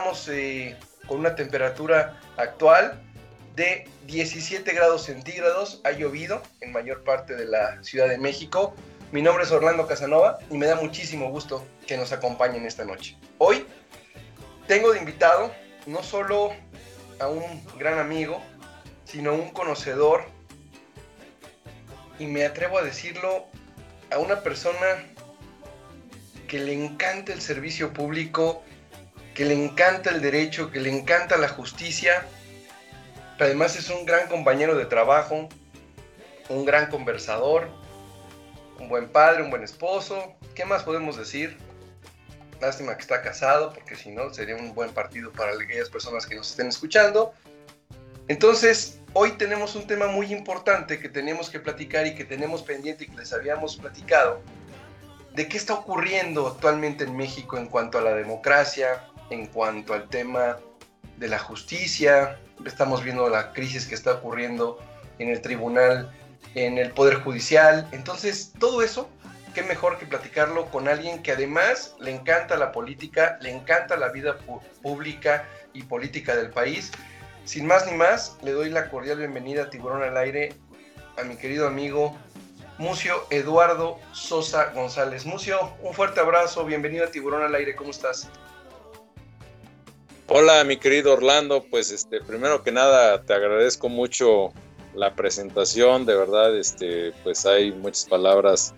Estamos eh, con una temperatura actual de 17 grados centígrados. Ha llovido en mayor parte de la Ciudad de México. Mi nombre es Orlando Casanova y me da muchísimo gusto que nos acompañen esta noche. Hoy tengo de invitado no solo a un gran amigo, sino a un conocedor y me atrevo a decirlo a una persona que le encanta el servicio público, que le encanta el derecho, que le encanta la justicia. Además es un gran compañero de trabajo, un gran conversador, un buen padre, un buen esposo. ¿Qué más podemos decir? Lástima que está casado, porque si no, sería un buen partido para aquellas personas que nos estén escuchando. Entonces, hoy tenemos un tema muy importante que tenemos que platicar y que tenemos pendiente y que les habíamos platicado. De qué está ocurriendo actualmente en México en cuanto a la democracia, en cuanto al tema de la justicia. Estamos viendo la crisis que está ocurriendo en el tribunal, en el Poder Judicial. Entonces, todo eso qué mejor que platicarlo con alguien que además le encanta la política, le encanta la vida pública y política del país. Sin más ni más, le doy la cordial bienvenida a Tiburón al Aire a mi querido amigo Mucio Eduardo Sosa González. Mucio, un fuerte abrazo, bienvenido a Tiburón al Aire, ¿cómo estás? Hola, mi querido Orlando, pues este, primero que nada te agradezco mucho la presentación, de verdad, este, pues hay muchas palabras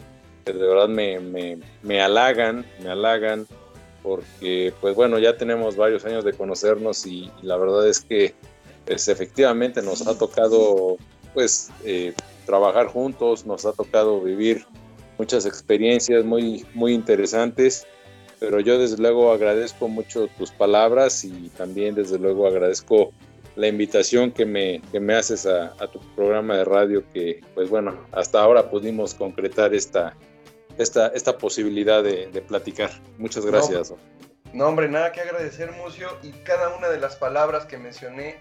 que de verdad me, me, me halagan, me halagan, porque pues bueno, ya tenemos varios años de conocernos y, la verdad es que pues, efectivamente nos ha tocado pues eh, trabajar juntos, nos ha tocado vivir muchas experiencias muy, muy interesantes, pero yo desde luego agradezco mucho tus palabras y también desde luego agradezco la invitación que me, que me haces a, a, tu programa de radio que pues bueno, hasta ahora pudimos concretar esta, esta, esta posibilidad de, platicar. Muchas gracias. No, hombre, nada que agradecer, Mucio, y cada una de las palabras que mencioné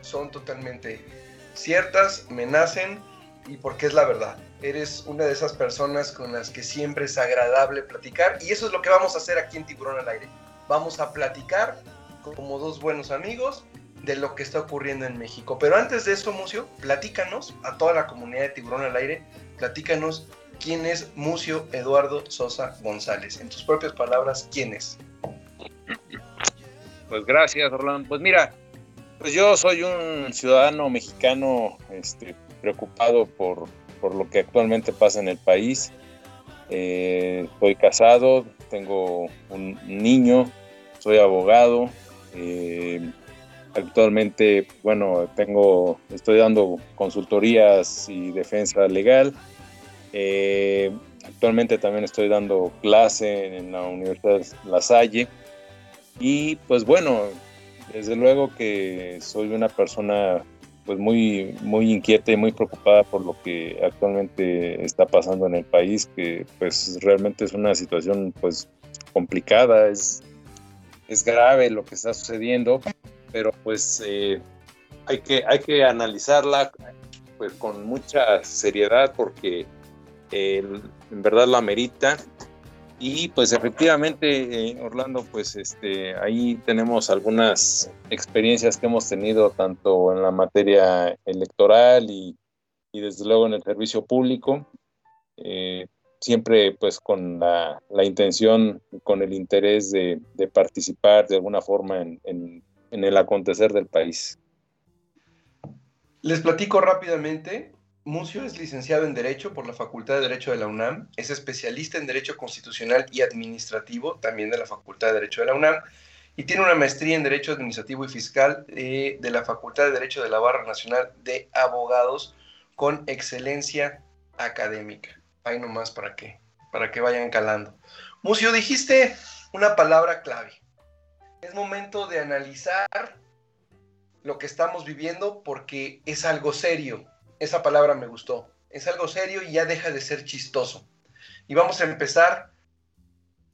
son totalmente ciertas, me nacen y porque es la verdad. Eres una de esas personas con las que siempre es agradable platicar y eso es lo que vamos a hacer aquí en Tiburón al Aire. Vamos a platicar como dos buenos amigos de lo que está ocurriendo en México. Pero antes de eso, Mucio, platícanos a toda la comunidad de Tiburón al Aire, platícanos ¿Quién es Mucio Eduardo Sosa González? En tus propias palabras, ¿quién es? Pues gracias, Orlando. Pues mira, pues yo soy un ciudadano mexicano este, preocupado por, por lo que actualmente pasa en el país. Eh, estoy casado, tengo un niño, soy abogado. Eh, actualmente, bueno, tengo, estoy dando consultorías y defensa legal. Eh, actualmente también estoy dando clase en la Universidad La Salle. Y pues bueno, desde luego que soy una persona pues muy, muy inquieta y muy preocupada por lo que actualmente está pasando en el país, que pues realmente es una situación pues complicada, es, es grave lo que está sucediendo, pero pues eh, hay, que, hay que analizarla pues con mucha seriedad porque en verdad la amerita. Y pues efectivamente, eh, Orlando, pues este, ahí tenemos algunas experiencias que hemos tenido tanto en la materia electoral y, desde luego en el servicio público, eh, siempre pues con la, intención, con el interés de, participar de alguna forma en, en el acontecer del país. Les platico rápidamente, Mucio es licenciado en Derecho por la Facultad de Derecho de la UNAM, es especialista en Derecho Constitucional y Administrativo, también de la Facultad de Derecho de la UNAM, y tiene una maestría en Derecho Administrativo y Fiscal eh, de la Facultad de Derecho de la Barra Nacional de Abogados con excelencia académica. Ahí nomás para que, para que vayan calando. Mucio, dijiste una palabra clave. Es momento de analizar lo que estamos viviendo porque es algo serio esa palabra me gustó. Es algo serio y ya deja de ser chistoso. Y vamos a empezar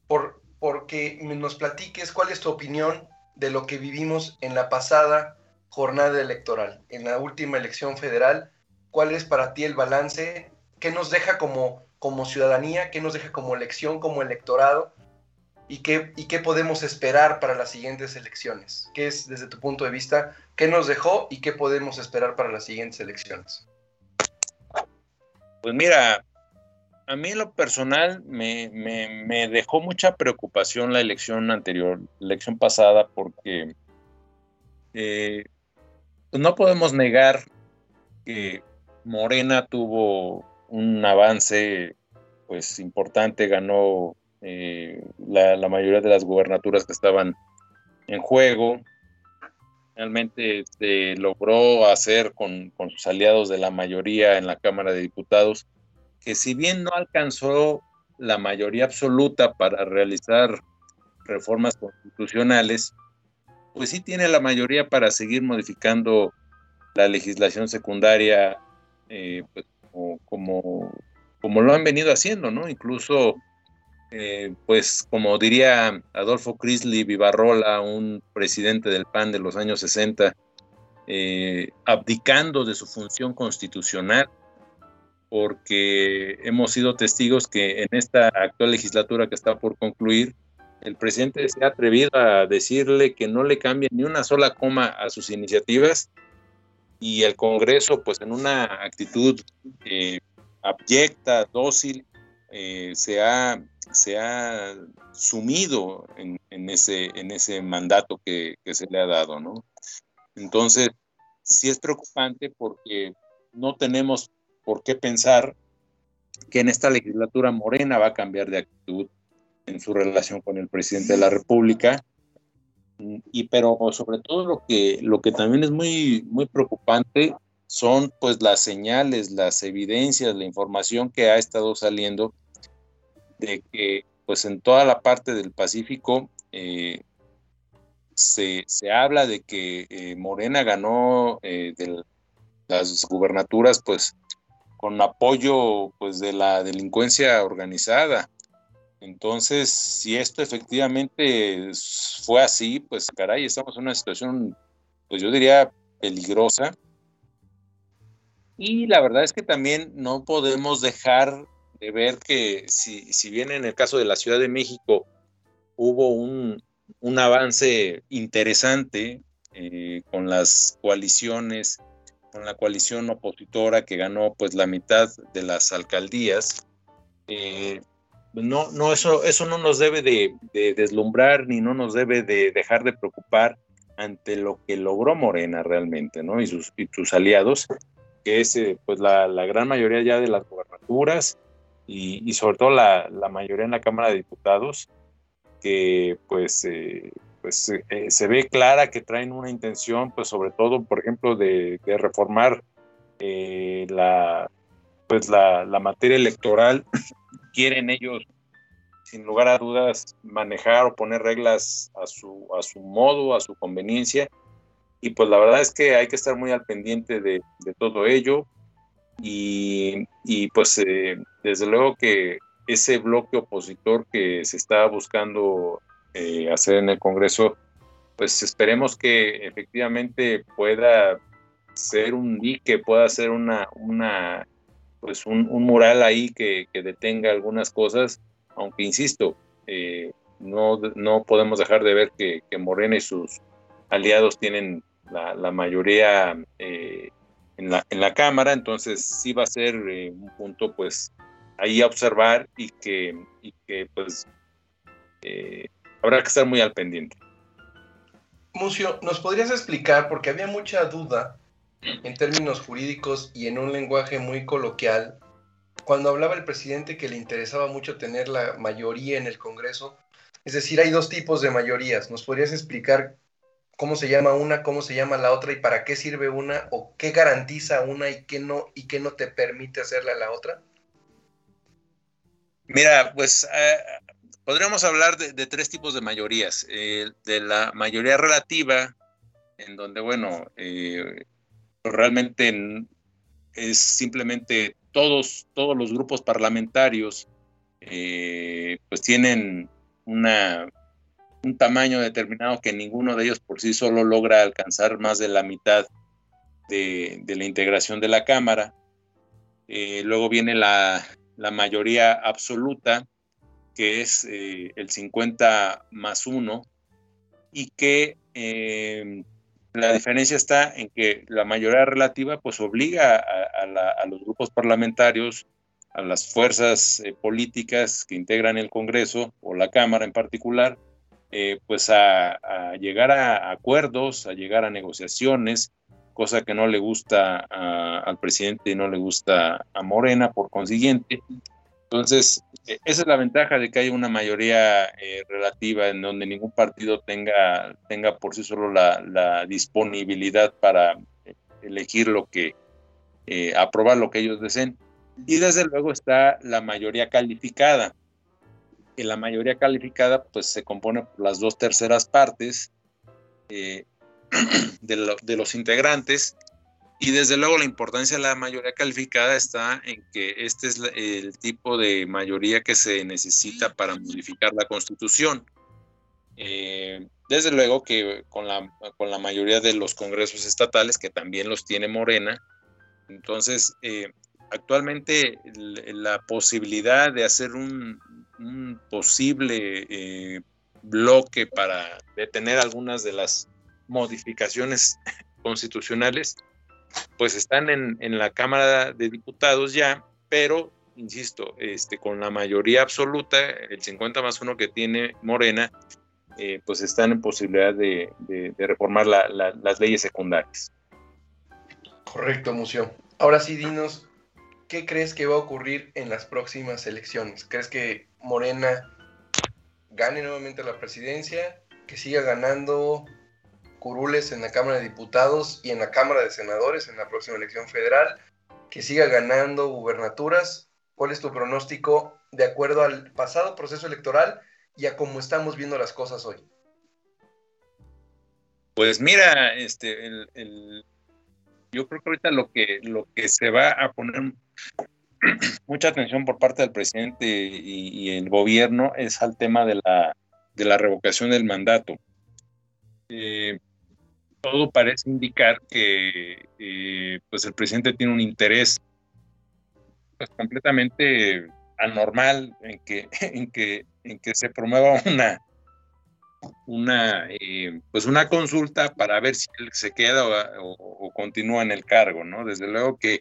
por porque nos platiques cuál es tu opinión de lo que vivimos en la pasada jornada electoral, en la última elección federal, ¿cuál es para ti el balance? ¿Qué nos deja como, como ciudadanía? ¿Qué nos deja como elección, como electorado? ¿Y qué, ¿Y qué podemos esperar para las siguientes elecciones? ¿Qué es, desde tu punto de vista, qué nos dejó y qué podemos esperar para las siguientes elecciones? Pues mira, a mí en lo personal me, me, dejó mucha preocupación la elección anterior, la elección pasada, porque eh, pues no podemos negar que Morena tuvo un avance pues importante, ganó eh, la, mayoría de las gubernaturas que estaban en juego. Realmente se logró hacer con, con sus aliados de la mayoría en la Cámara de Diputados, que si bien no alcanzó la mayoría absoluta para realizar reformas constitucionales, pues sí tiene la mayoría para seguir modificando la legislación secundaria, eh, pues, como, como, lo han venido haciendo, ¿no? Incluso, eh, pues como diría Adolfo Crisley Vivarrola, un presidente del PAN de los años 60, eh, abdicando de su función constitucional, porque hemos sido testigos que en esta actual legislatura que está por concluir, el presidente se ha atrevido a decirle que no le cambie ni una sola coma a sus iniciativas y el Congreso, pues en una actitud eh, abyecta, dócil, eh, se, ha, se ha sumido en, ese, en ese mandato que, que, se le ha dado, ¿no? Entonces, sí es preocupante porque no tenemos por qué pensar que en esta legislatura Morena va a cambiar de actitud en su relación con el presidente de la República. Y pero sobre todo lo que, lo que también es muy, muy preocupante son pues las señales, las evidencias, la información que ha estado saliendo de que pues en toda la parte del Pacífico eh, se, se, habla de que eh, Morena ganó eh, las gubernaturas pues con apoyo pues de la delincuencia organizada entonces, si esto efectivamente fue así, pues caray, estamos en una situación, pues yo diría, peligrosa. Y la verdad es que también no podemos dejar de ver que si, si bien en el caso de la Ciudad de México hubo un, avance interesante eh, con las coaliciones, con la coalición opositora que ganó pues la mitad de las alcaldías, eh, no, no, eso, eso no nos debe de, deslumbrar ni no nos debe de dejar de preocupar ante lo que logró Morena realmente, ¿no? Y sus, y sus aliados, que es eh, pues la, gran mayoría ya de las gobernaturas y, sobre todo la, mayoría en la Cámara de Diputados, que pues, eh, pues eh, se ve clara que traen una intención, pues sobre todo, por ejemplo, de, reformar la, pues la, la materia electoral quieren ellos, sin lugar a dudas, manejar o poner reglas a su, a su modo, a su conveniencia. Y pues la verdad es que hay que estar muy al pendiente de, todo ello. Y, pues eh, desde luego que ese bloque opositor que se está buscando eh, hacer en el Congreso, pues esperemos que efectivamente pueda ser un dique, pueda ser una, una pues un, mural ahí que, detenga algunas cosas, aunque insisto, eh, no, no podemos dejar de ver que, Morena y sus aliados tienen la, mayoría eh, en, la, en la Cámara, entonces sí va a ser eh, un punto pues ahí a observar y que, y que pues habrá que estar muy al pendiente. Mucio, ¿nos podrías explicar, porque había mucha duda en términos jurídicos y en un lenguaje muy coloquial, cuando hablaba el presidente que le interesaba mucho tener la mayoría en el Congreso, es decir, hay dos tipos de mayorías. ¿Nos podrías explicar cómo se llama una, cómo se llama la otra y para qué sirve una o qué garantiza una y qué no y qué no te permite hacerla la otra? Mira, pues eh, podríamos hablar de, tres tipos de mayorías. Eh, de la mayoría relativa, en donde, bueno, eh, realmente es simplemente todos, todos los grupos parlamentarios pues tienen una, un tamaño determinado que ninguno de ellos por sí solo logra alcanzar más de la mitad de, la integración de la Cámara. Eh, luego viene la, mayoría absoluta, que es eh, el 50 más 1, y que eh, la diferencia está en que la mayoría relativa pues obliga a, los grupos parlamentarios, a las fuerzas políticas que integran el Congreso o la Cámara en particular, pues a, llegar a acuerdos, a llegar a negociaciones, cosa que no le gusta al presidente y no le gusta a Morena, por consiguiente. Entonces, e, esa es la ventaja de que haya una mayoría eh, relativa en donde ningún partido tenga, tenga por sí solo la, disponibilidad para eh, elegir lo que, eh, aprobar lo que ellos deseen. Y desde luego está la mayoría calificada. Y la mayoría calificada pues se compone por las dos terceras partes de, los integrantes. Y desde luego la importancia de la mayoría calificada está en que este es el tipo de mayoría que se necesita para modificar la constitución. Eh, desde luego que con la, con la mayoría de los congresos estatales, que también los tiene Morena, entonces eh, actualmente la posibilidad de hacer un, posible eh, bloque para detener algunas de las modificaciones constitucionales, pues están en, la Cámara de Diputados ya, pero, insisto, este, con la mayoría absoluta, el 50 más uno que tiene Morena, eh, pues están en posibilidad de, reformar las leyes secundarias. Correcto, Museo. Ahora sí, dinos, ¿qué crees que va a ocurrir en las próximas elecciones? ¿Crees que Morena gane nuevamente la presidencia? ¿Que siga ganando curules en la Cámara de Diputados y en la Cámara de Senadores en la próxima elección federal, que siga ganando gubernaturas. ¿Cuál es tu pronóstico de acuerdo al pasado proceso electoral y a cómo estamos viendo las cosas hoy? Pues mira, este, yo creo que ahorita lo que, lo que se va a poner mucha atención por parte del presidente y, el gobierno es al tema de la, de la revocación del mandato. Eh, todo parece indicar que eh, pues el presidente tiene un interés pues, completamente anormal en que, en que, en que se promueva una, una, eh, pues una consulta para ver si él se queda o, continúa en el cargo, ¿no? Desde luego que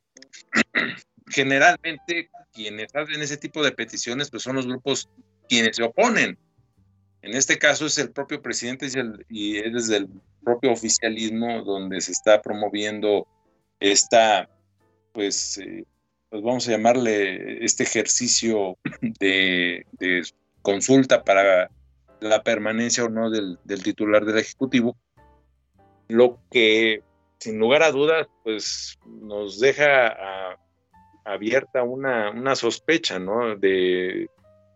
generalmente quienes hacen ese tipo de peticiones pues son los grupos quienes se oponen. En este caso es el propio presidente y, es desde el propio oficialismo donde se está promoviendo esta, pues, eh, pues vamos a llamarle este ejercicio de, consulta para la permanencia o no del, titular del Ejecutivo, lo que sin lugar a dudas, pues nos deja abierta una, una, sospecha, ¿no? De,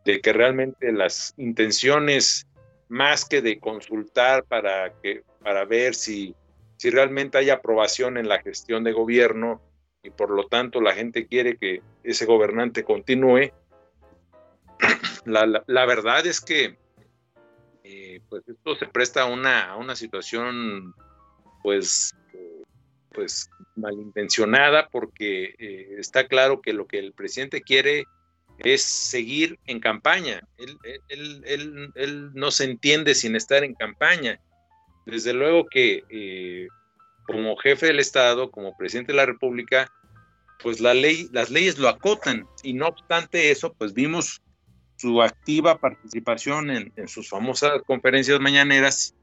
que realmente las intenciones, más que de consultar para, que, para ver si, si realmente hay aprobación en la gestión de gobierno y por lo tanto la gente quiere que ese gobernante continúe, la, verdad es que eh, pues esto se presta a una, a una situación pues, pues malintencionada porque eh, está claro que lo que el presidente quiere es seguir en campaña. Él, no se entiende sin estar en campaña. Desde luego que eh, como jefe del Estado, como presidente de la República, pues la ley, las leyes lo acotan y no obstante eso, pues vimos su activa participación en, sus famosas conferencias mañaneras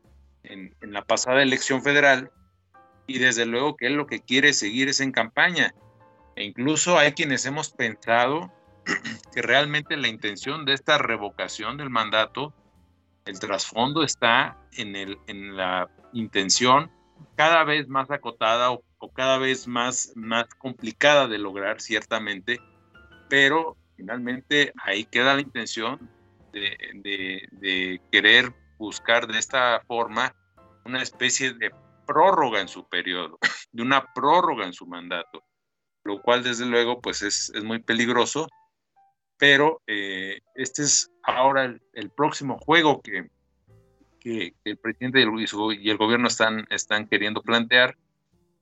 en, en, la pasada elección federal y desde luego que él lo que quiere seguir es en campaña. E incluso hay quienes hemos pensado que realmente la intención de esta revocación del mandato, el trasfondo está en, el, en la intención cada vez más acotada o, cada vez más, más complicada de lograr, ciertamente, pero finalmente ahí queda la intención de, de querer buscar de esta forma una especie de prórroga en su periodo, de una prórroga en su mandato, lo cual desde luego pues es, es muy peligroso pero eh, este es ahora el, próximo juego que, que el presidente y el, gobierno están, están queriendo plantear.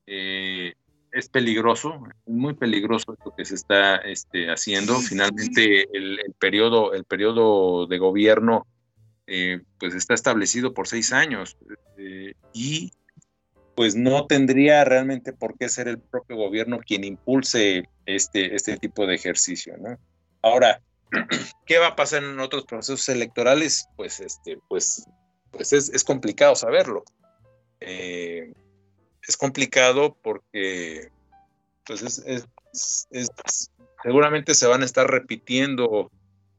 Eh, es peligroso, muy peligroso esto que se está este, haciendo. Finalmente, el, periodo, el periodo de gobierno eh, pues está establecido por seis años eh, y pues no tendría realmente por qué ser el propio gobierno quien impulse este, este tipo de ejercicio. ¿no? Ahora, ¿qué va a pasar en otros procesos electorales? Pues, este, pues, pues es, complicado saberlo. Eh, es complicado porque pues seguramente se van a estar repitiendo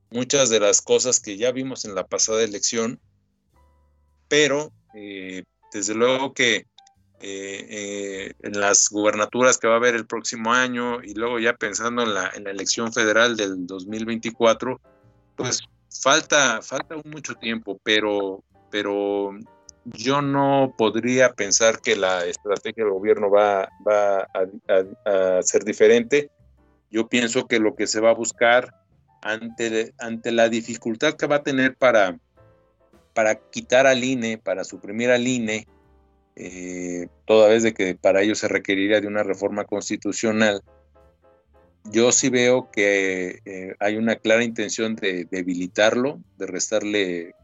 muchas de las cosas que ya vimos en la pasada elección, pero eh, desde luego que eh, eh, en las gubernaturas que va a haber el próximo año y luego ya pensando en la, en elección federal del 2024, pues falta, falta mucho tiempo, pero, pero yo no podría pensar que la estrategia del gobierno va, va a, ser diferente. Yo pienso que lo que se va a buscar ante, ante la dificultad que va a tener para, para quitar al INE, para suprimir al INE, eh, toda vez de que para ello se requeriría de una reforma constitucional, yo sí veo que eh, hay una clara intención de debilitarlo, de restarle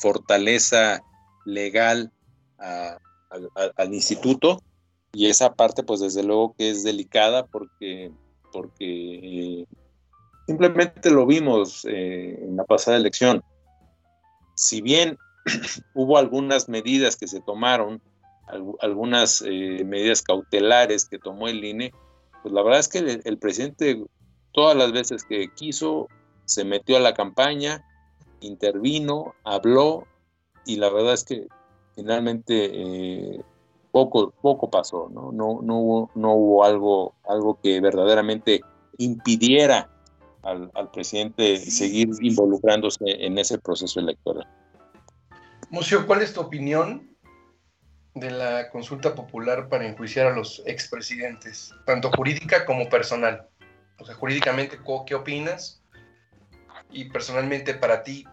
fortaleza legal al instituto y esa parte pues desde luego que es delicada porque, porque eh, simplemente lo vimos eh, en la pasada elección. Si bien hubo algunas medidas que se tomaron, algunas eh, medidas cautelares que tomó el INE, pues la verdad es que el, presidente todas las veces que quiso se metió a la campaña, intervino, habló y la verdad es que finalmente eh, poco, poco pasó, ¿no? No, no, hubo, no hubo algo, algo que verdaderamente impidiera al, presidente seguir involucrándose en ese proceso electoral. Museo, ¿cuál es tu opinión de la consulta popular para enjuiciar a los expresidentes, tanto jurídica como personal? O sea, jurídicamente, ¿qué opinas? Y personalmente para ti,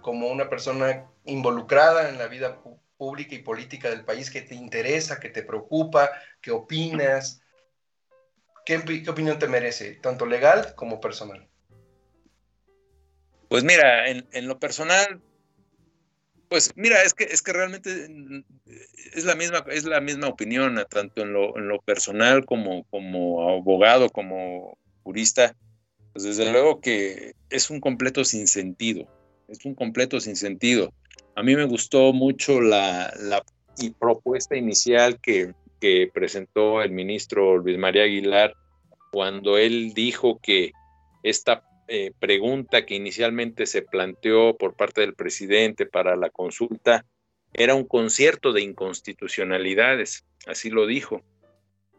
como una persona involucrada en la vida pública y política del país que te interesa, que te preocupa, que opinas. ¿Qué, opinión te merece, tanto legal como personal? Pues mira, en, lo personal, pues mira, es que, es que realmente mm, es la misma, es la misma opinión, tanto en lo, en lo personal como, como abogado, como jurista. Pues desde luego que es un completo sinsentido es un completo sinsentido. A mí me gustó mucho la, propuesta inicial que, presentó el ministro Luis María Aguilar cuando él dijo que esta eh, pregunta que inicialmente se planteó por parte del presidente para la consulta era un concierto de inconstitucionalidades, así lo dijo.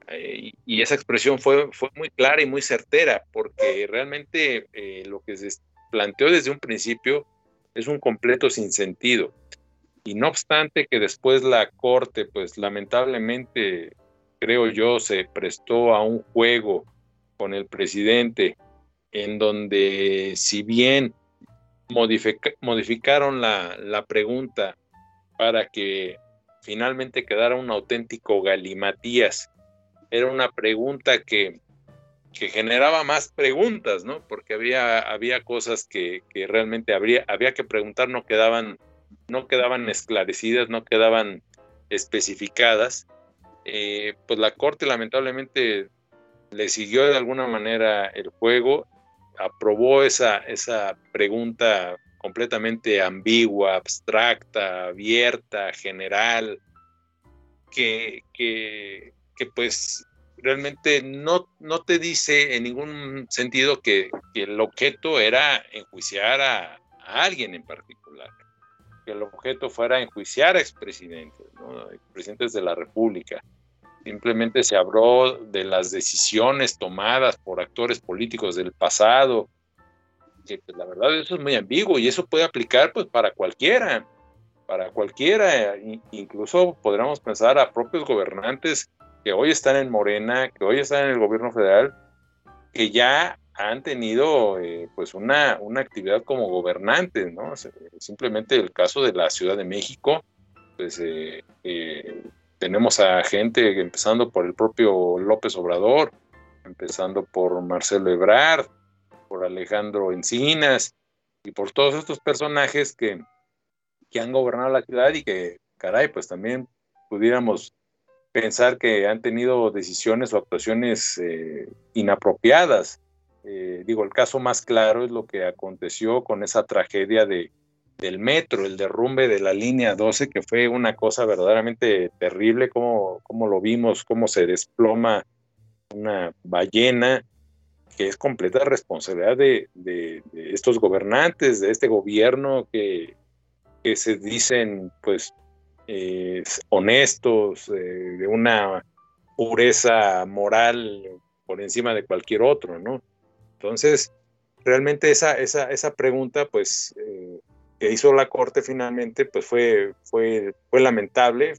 Eh, y esa expresión fue, fue muy clara y muy certera, porque realmente eh, lo que se planteó desde un principio es un completo sinsentido. Y no obstante que después la Corte, pues lamentablemente, creo yo, se prestó a un juego con el presidente en donde si bien modificaron la, la pregunta para que finalmente quedara un auténtico galimatías, era una pregunta que que generaba más preguntas, ¿no? Porque había, había cosas que, realmente habría, había que preguntar, no quedaban, no quedaban esclarecidas, no quedaban especificadas. Eh, pues la Corte lamentablemente le siguió de alguna manera el juego, aprobó esa, esa pregunta completamente ambigua, abstracta, abierta, general, que, que, que pues realmente no, no te dice en ningún sentido que, el objeto era enjuiciar a, alguien en particular, que el objeto fuera enjuiciar a expresidentes, ¿no? expresidentes de la República. Simplemente se habló de las decisiones tomadas por actores políticos del pasado, que pues, la verdad eso es muy ambiguo y eso puede aplicar pues para cualquiera, para cualquiera, incluso podríamos pensar a propios gobernantes que hoy están en Morena, que hoy están en el gobierno federal, que ya han tenido eh, pues una, una, actividad como gobernantes, ¿no? Simplemente el caso de la Ciudad de México, pues eh, eh, tenemos a gente empezando por el propio López Obrador, empezando por Marcelo Ebrard, por Alejandro Encinas y por todos estos personajes que, que han gobernado la ciudad y que, caray, pues también pudiéramos pensar que han tenido decisiones o actuaciones inapropiadas. Eh, digo, el caso más claro es lo que aconteció con esa tragedia de, del metro, el derrumbe de la línea 12, que fue una cosa verdaderamente terrible, como, como lo vimos, cómo se desploma una ballena, que es completa responsabilidad de, estos gobernantes, de este gobierno que, que se dicen, pues, eh, honestos, eh, de una pureza moral por encima de cualquier otro, ¿no? Entonces, realmente esa, esa, esa pregunta, pues, eh, que hizo la Corte finalmente, pues fue, fue, fue lamentable,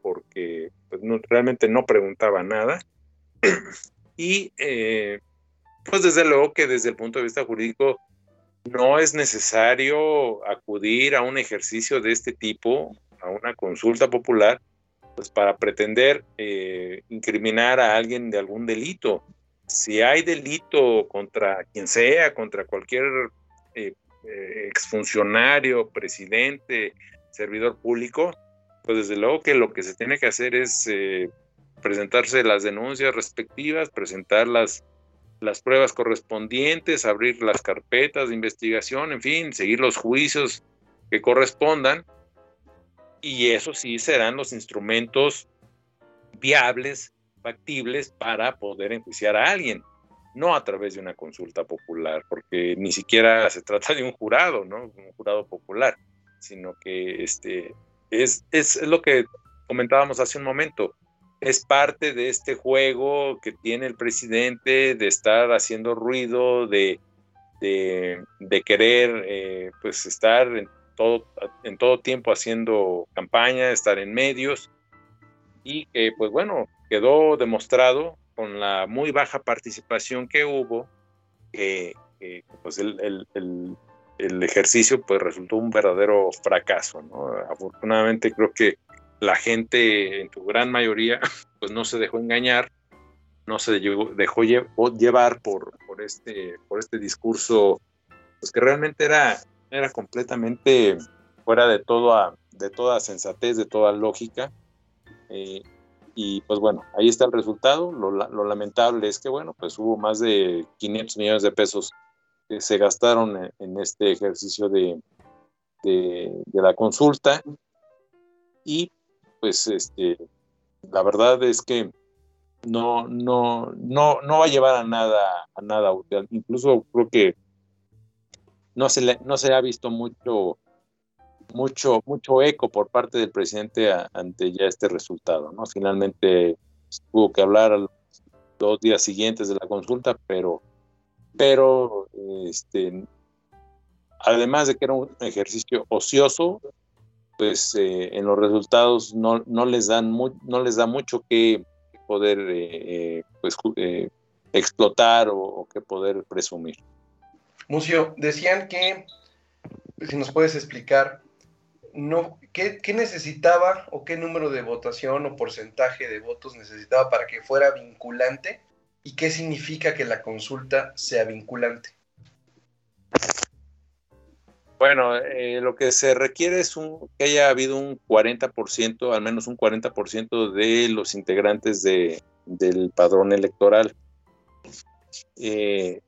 porque pues, realmente no preguntaba nada. y, eh, pues, desde luego que desde el punto de vista jurídico, no es necesario acudir a un ejercicio de este tipo, a una consulta popular, pues para pretender eh, incriminar a alguien de algún delito si hay delito contra quien sea, contra cualquier eh, exfuncionario, presidente, servidor público, pues desde luego que lo que se tiene que hacer es eh, presentarse las denuncias respectivas, presentar las, las pruebas correspondientes, abrir las carpetas de investigación, en fin, seguir los juicios que correspondan. Y eso sí serán los instrumentos viables factibles para poder enjuiciar a alguien, no a través de una consulta popular, porque ni siquiera se trata de un jurado, ¿no? Un jurado popular, sino que este, es, es, lo que comentábamos hace un momento, es parte de este juego que tiene el presidente de estar haciendo ruido, de, de, querer eh, pues estar en todo, en todo tiempo haciendo campaña, estar en medios y que pues bueno, quedó demostrado con la muy baja participación que hubo que, pues el, ejercicio pues resultó un verdadero fracaso. Afortunadamente creo que la gente en su gran mayoría pues no se dejó engañar, no se dejó llevar por, por, este, por este discurso pues que realmente era, era completamente fuera de, todo de toda sensatez, de toda lógica. Eh, y pues bueno, ahí está el resultado. Lo, lamentable es que, bueno, pues hubo más de 500 millones de pesos que se gastaron en, este ejercicio de, de, la consulta. Y pues este, la verdad es que no, no, no, no va a llevar a nada, a nada. Incluso creo que no se, le, no se ha visto mucho mucho, mucho eco por parte del presidente ante ya este resultado, ¿no? Finalmente tuvo que hablar dos días siguientes de la consulta, pero, pero este, además de que era un ejercicio ocioso, pues eh, en los resultados no, no les dan no les da mucho que poder eh, eh, pues, explotar o, o, que poder presumir. Mucio, decían que, si nos puedes explicar, no, ¿qué, necesitaba o qué número de votación o porcentaje de votos necesitaba para que fuera vinculante? ¿Y qué significa que la consulta sea vinculante? Bueno, eh, lo que se requiere es un, que haya habido un 40%, al menos un 40% de los integrantes de, del padrón electoral. Eh,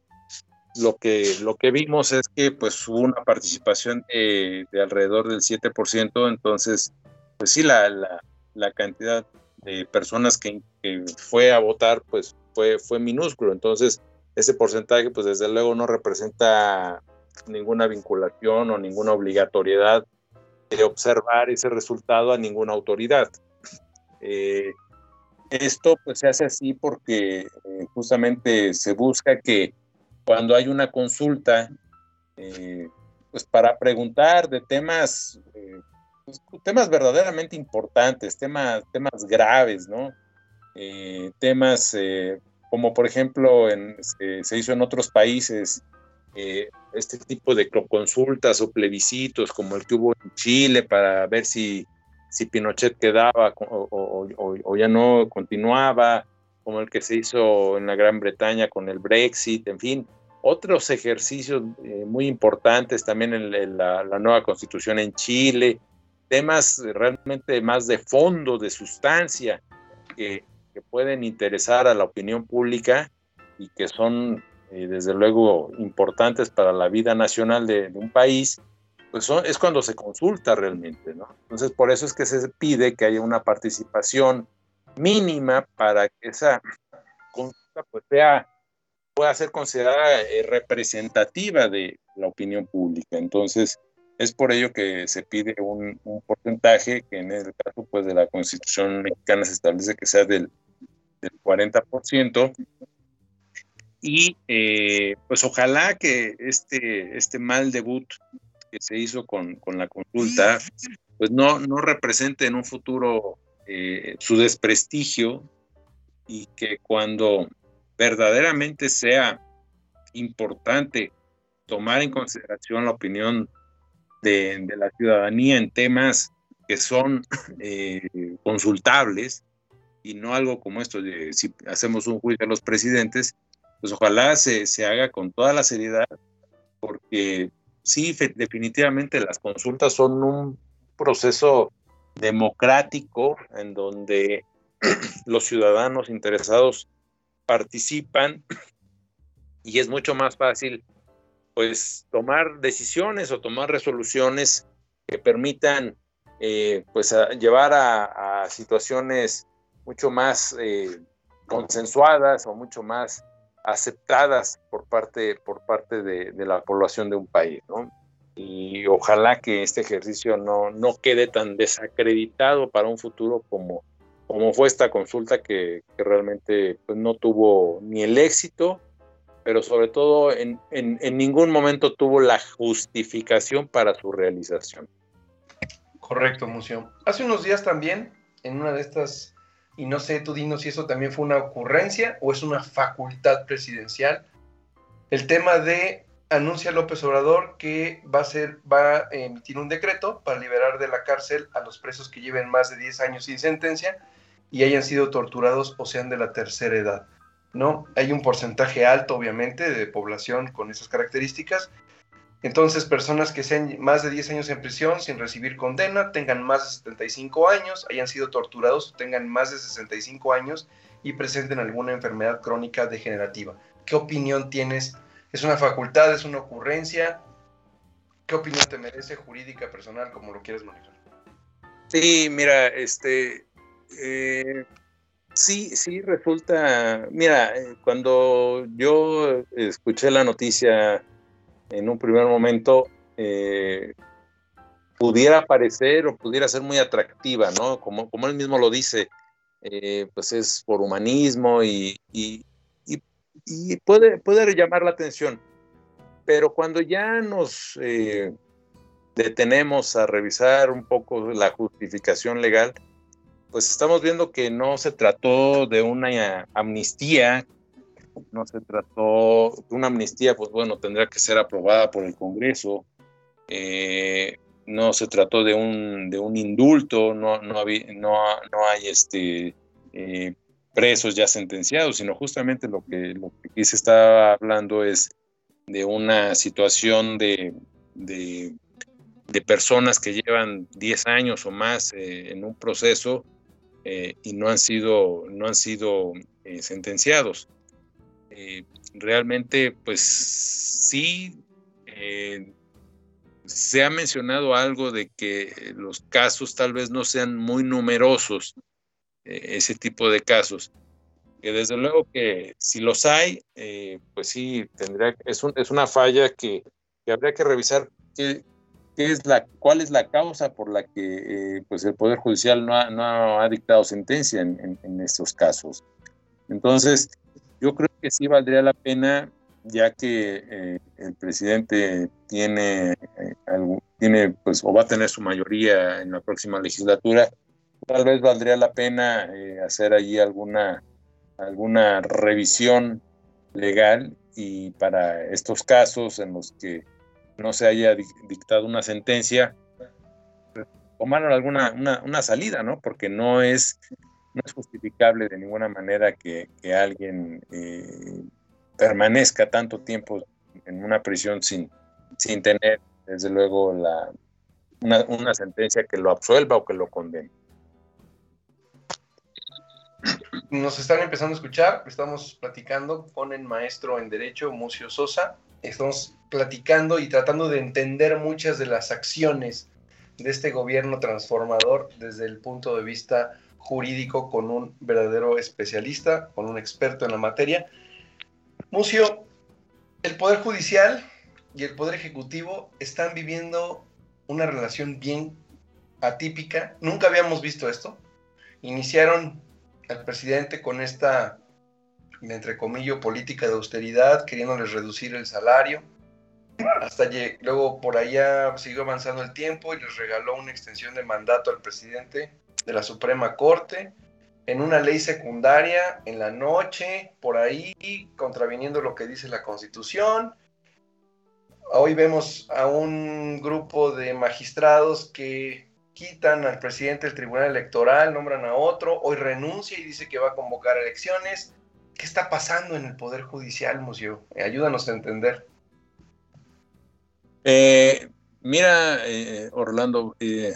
lo que, lo que vimos es que pues hubo una participación de, alrededor del 7%, entonces pues sí, la, la, cantidad de personas que, fue a votar pues fue, fue minúsculo, entonces ese porcentaje pues desde luego no representa ninguna vinculación o ninguna obligatoriedad de observar ese resultado a ninguna autoridad. Eh, esto pues se hace así porque eh, justamente se busca que cuando hay una consulta, eh, pues para preguntar de temas, eh, pues, temas verdaderamente importantes, temas, temas graves, ¿no? Eh, temas como por ejemplo en, se hizo en otros países, este tipo de consultas o plebiscitos como el que hubo en Chile para ver si, si Pinochet quedaba o, ya no continuaba, como el que se hizo en la Gran Bretaña con el Brexit, en fin, otros ejercicios eh, muy importantes también en, la, nueva constitución en Chile, temas realmente más de fondo, de sustancia, que, pueden interesar a la opinión pública y que son eh, desde luego importantes para la vida nacional de, un país, pues es cuando se consulta realmente, ¿no? Entonces, por eso es que se pide que haya una participación mínima para que esa consulta pues, sea, pueda ser considerada eh, representativa de la opinión pública. Entonces, es por ello que se pide un, porcentaje que en el caso pues, de la Constitución mexicana se establece que sea del, del 40%, y eh, pues ojalá que este, este mal debut que se hizo con, con la consulta, pues no, no represente en un futuro eh, su desprestigio y que cuando verdaderamente sea importante tomar en consideración la opinión de, la ciudadanía en temas que son eh, consultables y no algo como esto de si hacemos un juicio a los presidentes, pues ojalá se, se haga con toda la seriedad, porque sí, definitivamente las consultas son un proceso democrático en donde los ciudadanos interesados participan y es mucho más fácil pues tomar decisiones o tomar resoluciones que permitan eh, pues llevar a, situaciones mucho más eh, consensuadas o mucho más aceptadas por parte, por parte de, la población de un país, ¿no? Y ojalá que este ejercicio no, no quede tan desacreditado para un futuro como, como fue esta consulta que, realmente pues, no tuvo ni el éxito, pero sobre todo en, en, en ningún momento tuvo la justificación para su realización. Correcto, Museo. Hace unos días también, en una de estas y no sé, tú dinos si eso también fue una ocurrencia o es una facultad presidencial. El tema de anuncia López Obrador que va a emitir un decreto para liberar de la cárcel a los presos que lleven más de 10 años sin sentencia y hayan sido torturados o sean de la tercera edad. ¿no? Hay un porcentaje alto, obviamente, de población con esas características entonces, personas que sean más de 10 años en prisión sin recibir condena, tengan más de 75 años, hayan sido torturados, tengan más de 65 años y presenten alguna enfermedad crónica degenerativa. ¿Qué opinión tienes? ¿Es una facultad? ¿Es una ocurrencia? ¿Qué opinión te merece jurídica, personal, como lo quieres manejar? Sí, mira, este, eh, sí, sí resulta, mira, eh, cuando yo escuché la noticia en un primer momento eh, pudiera parecer o pudiera ser muy atractiva, ¿no? Como, como él mismo lo dice, pues es por humanismo y, y, puede, puede llamar la atención. Pero cuando ya nos eh, detenemos a revisar un poco la justificación legal, pues estamos viendo que no se trató de una amnistía no se trató de una amnistía, pues bueno, tendrá que ser aprobada por el Congreso. Eh, no se trató de un, de un indulto, no, no, no, hay este, eh, presos ya sentenciados, sino justamente lo que, lo que aquí se está hablando es de una situación de, de, personas que llevan 10 años o más eh, en un proceso y no han sido, no han sido sentenciados. Eh, realmente, pues sí, eh, se ha mencionado algo de que los casos tal vez no sean muy numerosos, eh, ese tipo de casos. Que desde luego que si los hay, pues sí, tendría, es, es una falla que, habría que revisar qué, es la, cuál es la causa por la que pues el Poder Judicial no ha, no ha dictado sentencia en, en estos casos. Entonces, yo creo que sí valdría la pena, ya que eh, el presidente tiene, eh, tiene, pues, o va a tener su mayoría en la próxima legislatura, tal vez valdría la pena eh, hacer allí alguna alguna revisión legal y para estos casos en los que no se haya dictado una sentencia, tomaron alguna una, salida, ¿no? Porque no es, no es justificable de ninguna manera que, alguien eh, permanezca tanto tiempo en una prisión sin, sin tener, desde luego, la, una, una sentencia que lo absuelva o que lo condene. Nos están empezando a escuchar, estamos platicando con el maestro en Derecho, Mucio Sosa. Estamos platicando y tratando de entender muchas de las acciones de este gobierno transformador desde el punto de vista jurídico con un verdadero especialista, con un experto en la materia. Mucio, el Poder Judicial y el Poder Ejecutivo están viviendo una relación bien atípica. Nunca habíamos visto esto. Iniciaron al presidente con esta, entre comillas, política de austeridad, queriéndoles reducir el salario hasta luego por allá siguió avanzando el tiempo y les regaló una extensión de mandato al presidente de la Suprema Corte en una ley secundaria en la noche, por ahí, contraviniendo lo que dice la Constitución. Hoy vemos a un grupo de magistrados que quitan al presidente del Tribunal Electoral, nombran a otro, hoy renuncia y dice que va a convocar elecciones. ¿Qué está pasando en el Poder Judicial, Museo? Ayúdanos a entender. Eh, mira, eh, Orlando, eh,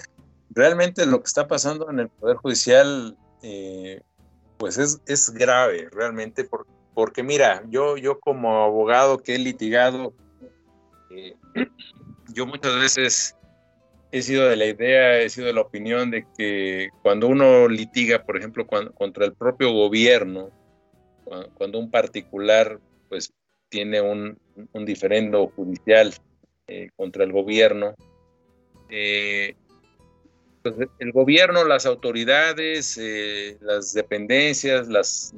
realmente lo que está pasando en el Poder Judicial, pues es, es, grave, realmente, porque mira, yo, yo como abogado que he litigado, yo muchas veces he sido de la idea, he sido de la opinión de que cuando uno litiga, por ejemplo, contra el propio gobierno, cuando, un particular pues tiene un, un diferendo judicial eh, contra el gobierno. Eh, pues, el gobierno, las autoridades, eh, las dependencias, las,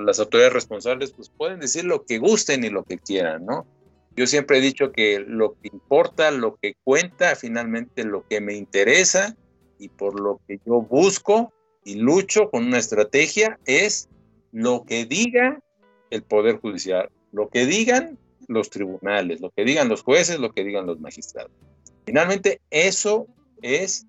las autoridades responsables, pues pueden decir lo que gusten y lo que quieran, ¿no? Yo siempre he dicho que lo que importa, lo que cuenta, finalmente lo que me interesa y por lo que yo busco y lucho con una estrategia es lo que diga el Poder Judicial, lo que digan los tribunales, lo que digan los jueces, lo que digan los magistrados. Finalmente, eso es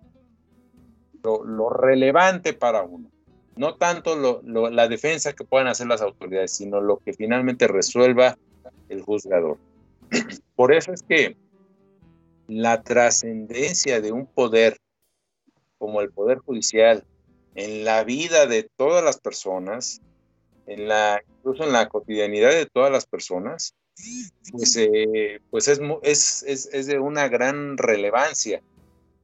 lo, relevante para uno. No tanto la defensa que puedan hacer las autoridades, sino lo que finalmente resuelva el juzgador. Por eso es que la trascendencia de un poder como el poder judicial en la vida de todas las personas, en la, incluso en la cotidianidad de todas las personas, pues, eh, pues es, es, es, de una gran relevancia,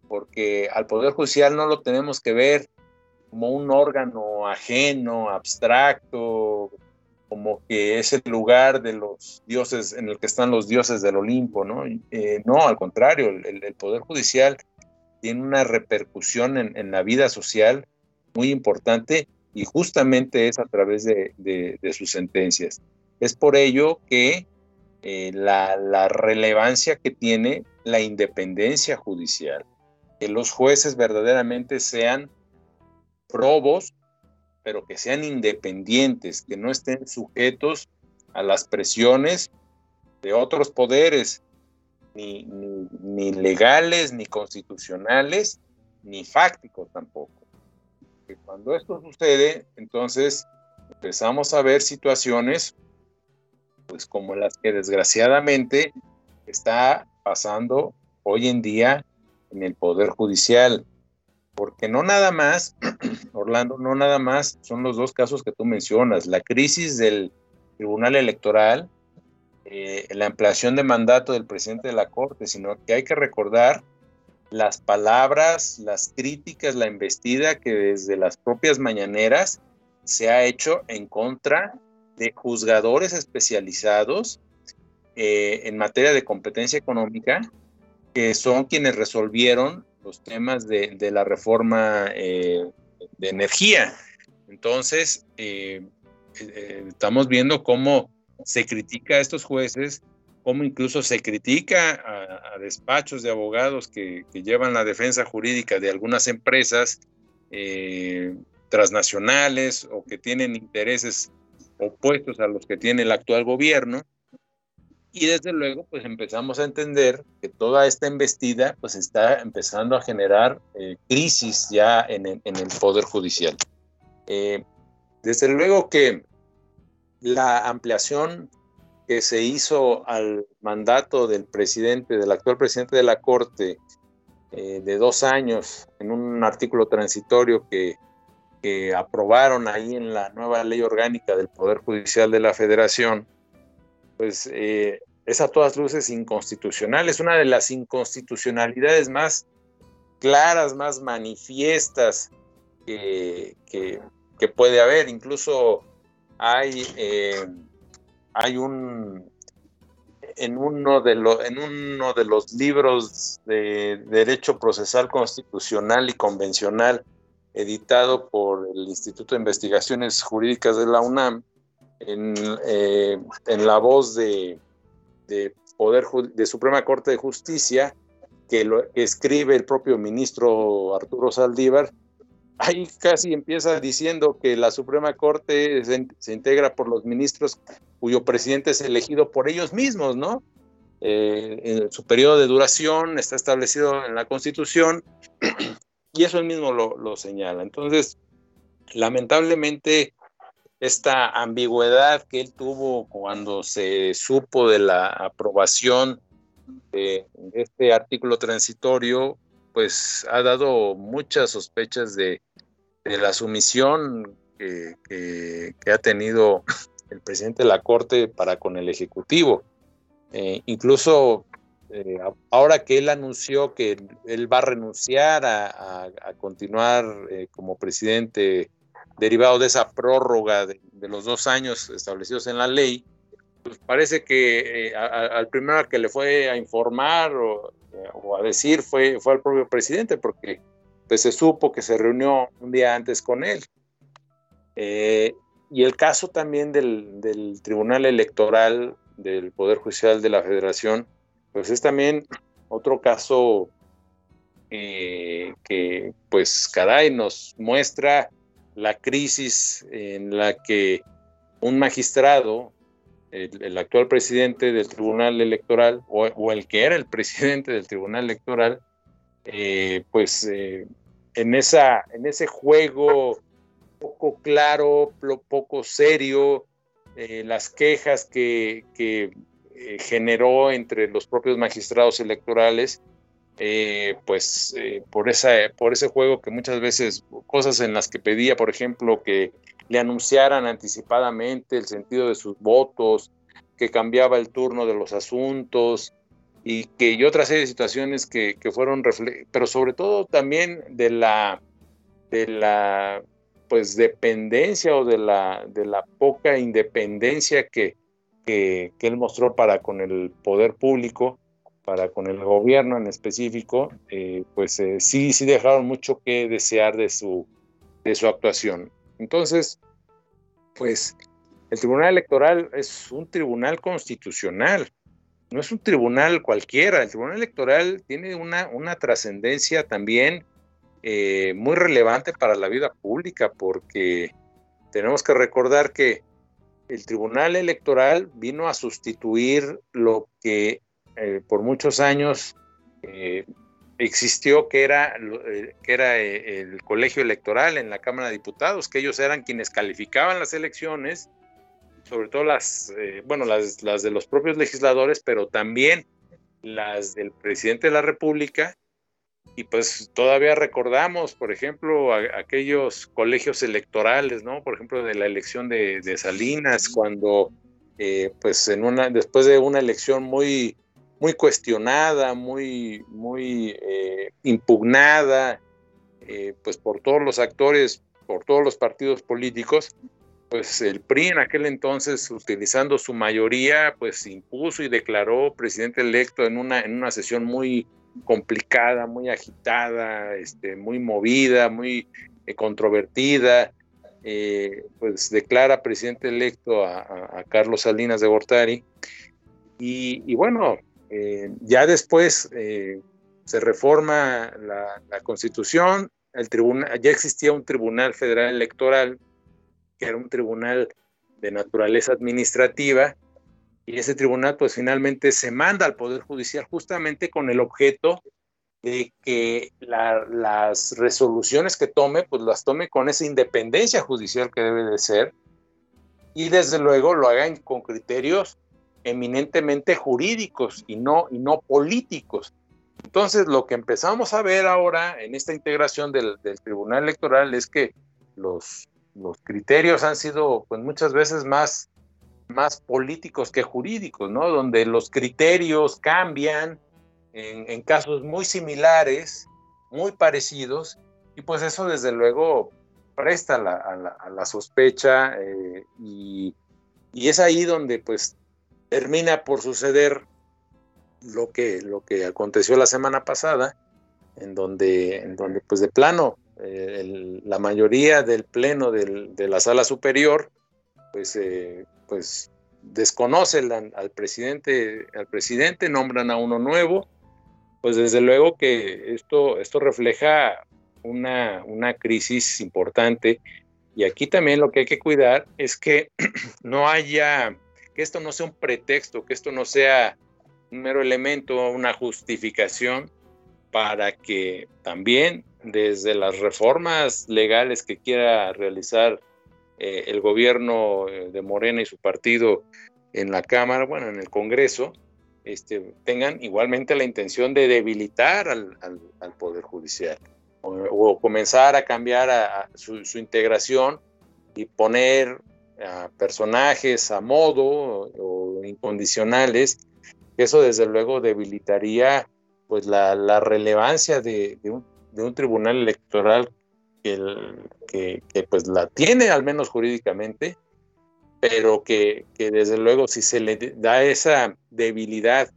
porque al Poder Judicial no lo tenemos que ver como un órgano ajeno, abstracto, como que es el lugar de los dioses, en el que están los dioses del Olimpo, ¿no? Eh, no, al contrario, el, Poder Judicial tiene una repercusión en, la vida social muy importante y justamente es a través de, de sus sentencias. Es por ello que eh, la, relevancia que tiene la independencia judicial, que los jueces verdaderamente sean probos, pero que sean independientes, que no estén sujetos a las presiones de otros poderes, ni, ni, legales, ni constitucionales, ni fácticos tampoco. cuando esto sucede, entonces empezamos a ver situaciones pues como las que desgraciadamente está pasando hoy en día en el Poder Judicial. Porque no nada más, Orlando, no nada más son los dos casos que tú mencionas, la crisis del Tribunal Electoral, eh, la ampliación de mandato del presidente de la Corte, sino que hay que recordar las palabras, las críticas, la embestida que desde las propias mañaneras se ha hecho en contra de juzgadores especializados eh, en materia de competencia económica, que son quienes resolvieron los temas de, la reforma eh, de energía. Entonces, eh, estamos viendo cómo se critica a estos jueces, cómo incluso se critica a, despachos de abogados que, que, llevan la defensa jurídica de algunas empresas transnacionales o que tienen intereses opuestos a los que tiene el actual gobierno. Y desde luego, pues empezamos a entender que toda esta embestida, pues está empezando a generar eh, crisis ya en, el Poder Judicial. Eh, desde luego que la ampliación que se hizo al mandato del presidente, del actual presidente de la Corte, eh, de dos años, en un artículo transitorio que, que aprobaron ahí en la nueva ley orgánica del Poder Judicial de la Federación, pues eh, es a todas luces inconstitucional. Es una de las inconstitucionalidades más claras, más manifiestas que, que, puede haber. Incluso hay, eh, hay un, en uno, de en uno de los libros de Derecho Procesal Constitucional y Convencional editado por el Instituto de Investigaciones Jurídicas de la UNAM, en, eh, en la voz de, de, Poder de Suprema Corte de Justicia, que lo escribe el propio ministro Arturo Saldívar, ahí casi empieza diciendo que la Suprema Corte se, integra por los ministros cuyo presidente es elegido por ellos mismos, ¿no? Eh, en su periodo de duración está establecido en la Constitución y eso él mismo lo, señala. Entonces, lamentablemente, esta ambigüedad que él tuvo cuando se supo de la aprobación de, este artículo transitorio, pues ha dado muchas sospechas de, la sumisión que, ha tenido el presidente de la Corte para con el Ejecutivo. Eh, incluso eh, ahora que él anunció que él va a renunciar a, continuar eh, como presidente derivado de esa prórroga de, los dos años establecidos en la ley, pues parece que eh, al primero que le fue a informar o, a decir fue, fue al propio presidente, porque pues, se supo que se reunió un día antes con él. y el caso también del, Tribunal Electoral del Poder Judicial de la Federación, pues es también otro caso eh, que, pues, caray, nos muestra la crisis en la que un magistrado, el, actual presidente del Tribunal Electoral, o, el que era el presidente del Tribunal Electoral, eh, pues eh, en, esa, en ese juego poco claro, poco serio, las quejas que, eh, generó entre los propios magistrados electorales, eh, pues eh, por, esa, por ese juego que muchas veces, cosas en las que pedía, por ejemplo, que le anunciaran anticipadamente el sentido de sus votos, que cambiaba el turno de los asuntos y que y otra serie de situaciones que, que fueron, pero sobre todo también de la, de la pues dependencia o de la, de la poca independencia que, que, él mostró para con el poder público, para con el gobierno en específico, eh, pues eh, sí, sí dejaron mucho que desear de su, de su actuación. Entonces, pues el Tribunal Electoral es un tribunal constitucional, no es un tribunal cualquiera, el Tribunal Electoral tiene una, una trascendencia también eh, muy relevante para la vida pública, porque tenemos que recordar que el Tribunal Electoral vino a sustituir lo que eh, por muchos años eh, existió, que era, eh, que era el colegio electoral en la Cámara de Diputados, que ellos eran quienes calificaban las elecciones, sobre todo las, bueno, las, las de los propios legisladores, pero también las del presidente de la República y pues todavía recordamos, por ejemplo, aquellos colegios electorales, ¿no? Por ejemplo, de la elección de, Salinas, cuando, pues, en una, después de una elección muy, muy cuestionada, muy, muy eh, impugnada, eh, pues, por todos los actores, por todos los partidos políticos, pues el PRI en aquel entonces, utilizando su mayoría, pues impuso y declaró presidente electo en una, en una sesión muy, complicada, muy agitada, este, muy movida, muy eh, controvertida, eh, pues declara presidente electo a, Carlos Salinas de Gortari. Y, bueno, eh, ya después se reforma la, la, constitución, el tribunal, ya existía un tribunal federal electoral, que era un tribunal de naturaleza administrativa y ese tribunal pues finalmente se manda al Poder Judicial justamente con el objeto de que las resoluciones que tome pues las tome con esa independencia judicial que debe de ser y desde luego lo hagan con criterios eminentemente jurídicos y no, y no políticos. Entonces, lo que empezamos a ver ahora en esta integración del, Tribunal Electoral es que los, los criterios han sido pues muchas veces más, más políticos que jurídicos, ¿no? Donde los criterios cambian en, casos muy similares, muy parecidos, y pues eso desde luego presta a, la, sospecha eh, y, y, es ahí donde pues termina por suceder lo que, lo que aconteció la semana pasada, en donde, en donde pues de plano eh, la mayoría del pleno de la sala superior pues, eh, pues desconocen al, presidente, al presidente, nombran a uno nuevo, pues desde luego que esto, esto refleja una, una crisis importante. Y aquí también lo que hay que cuidar es que no haya, que esto no sea un pretexto, que esto no sea un mero elemento, una justificación para que también desde las reformas legales que quiera realizar eh, el gobierno eh, de Morena y su partido en la Cámara, bueno, en el Congreso, este, tengan igualmente la intención de debilitar al, Poder Judicial o, comenzar a cambiar su, su, integración y poner a personajes a modo o incondicionales eso desde luego debilitaría pues la, relevancia de, un, tribunal electoral que, pues la tiene al menos jurídicamente, pero que, desde luego si se le da esa debilidad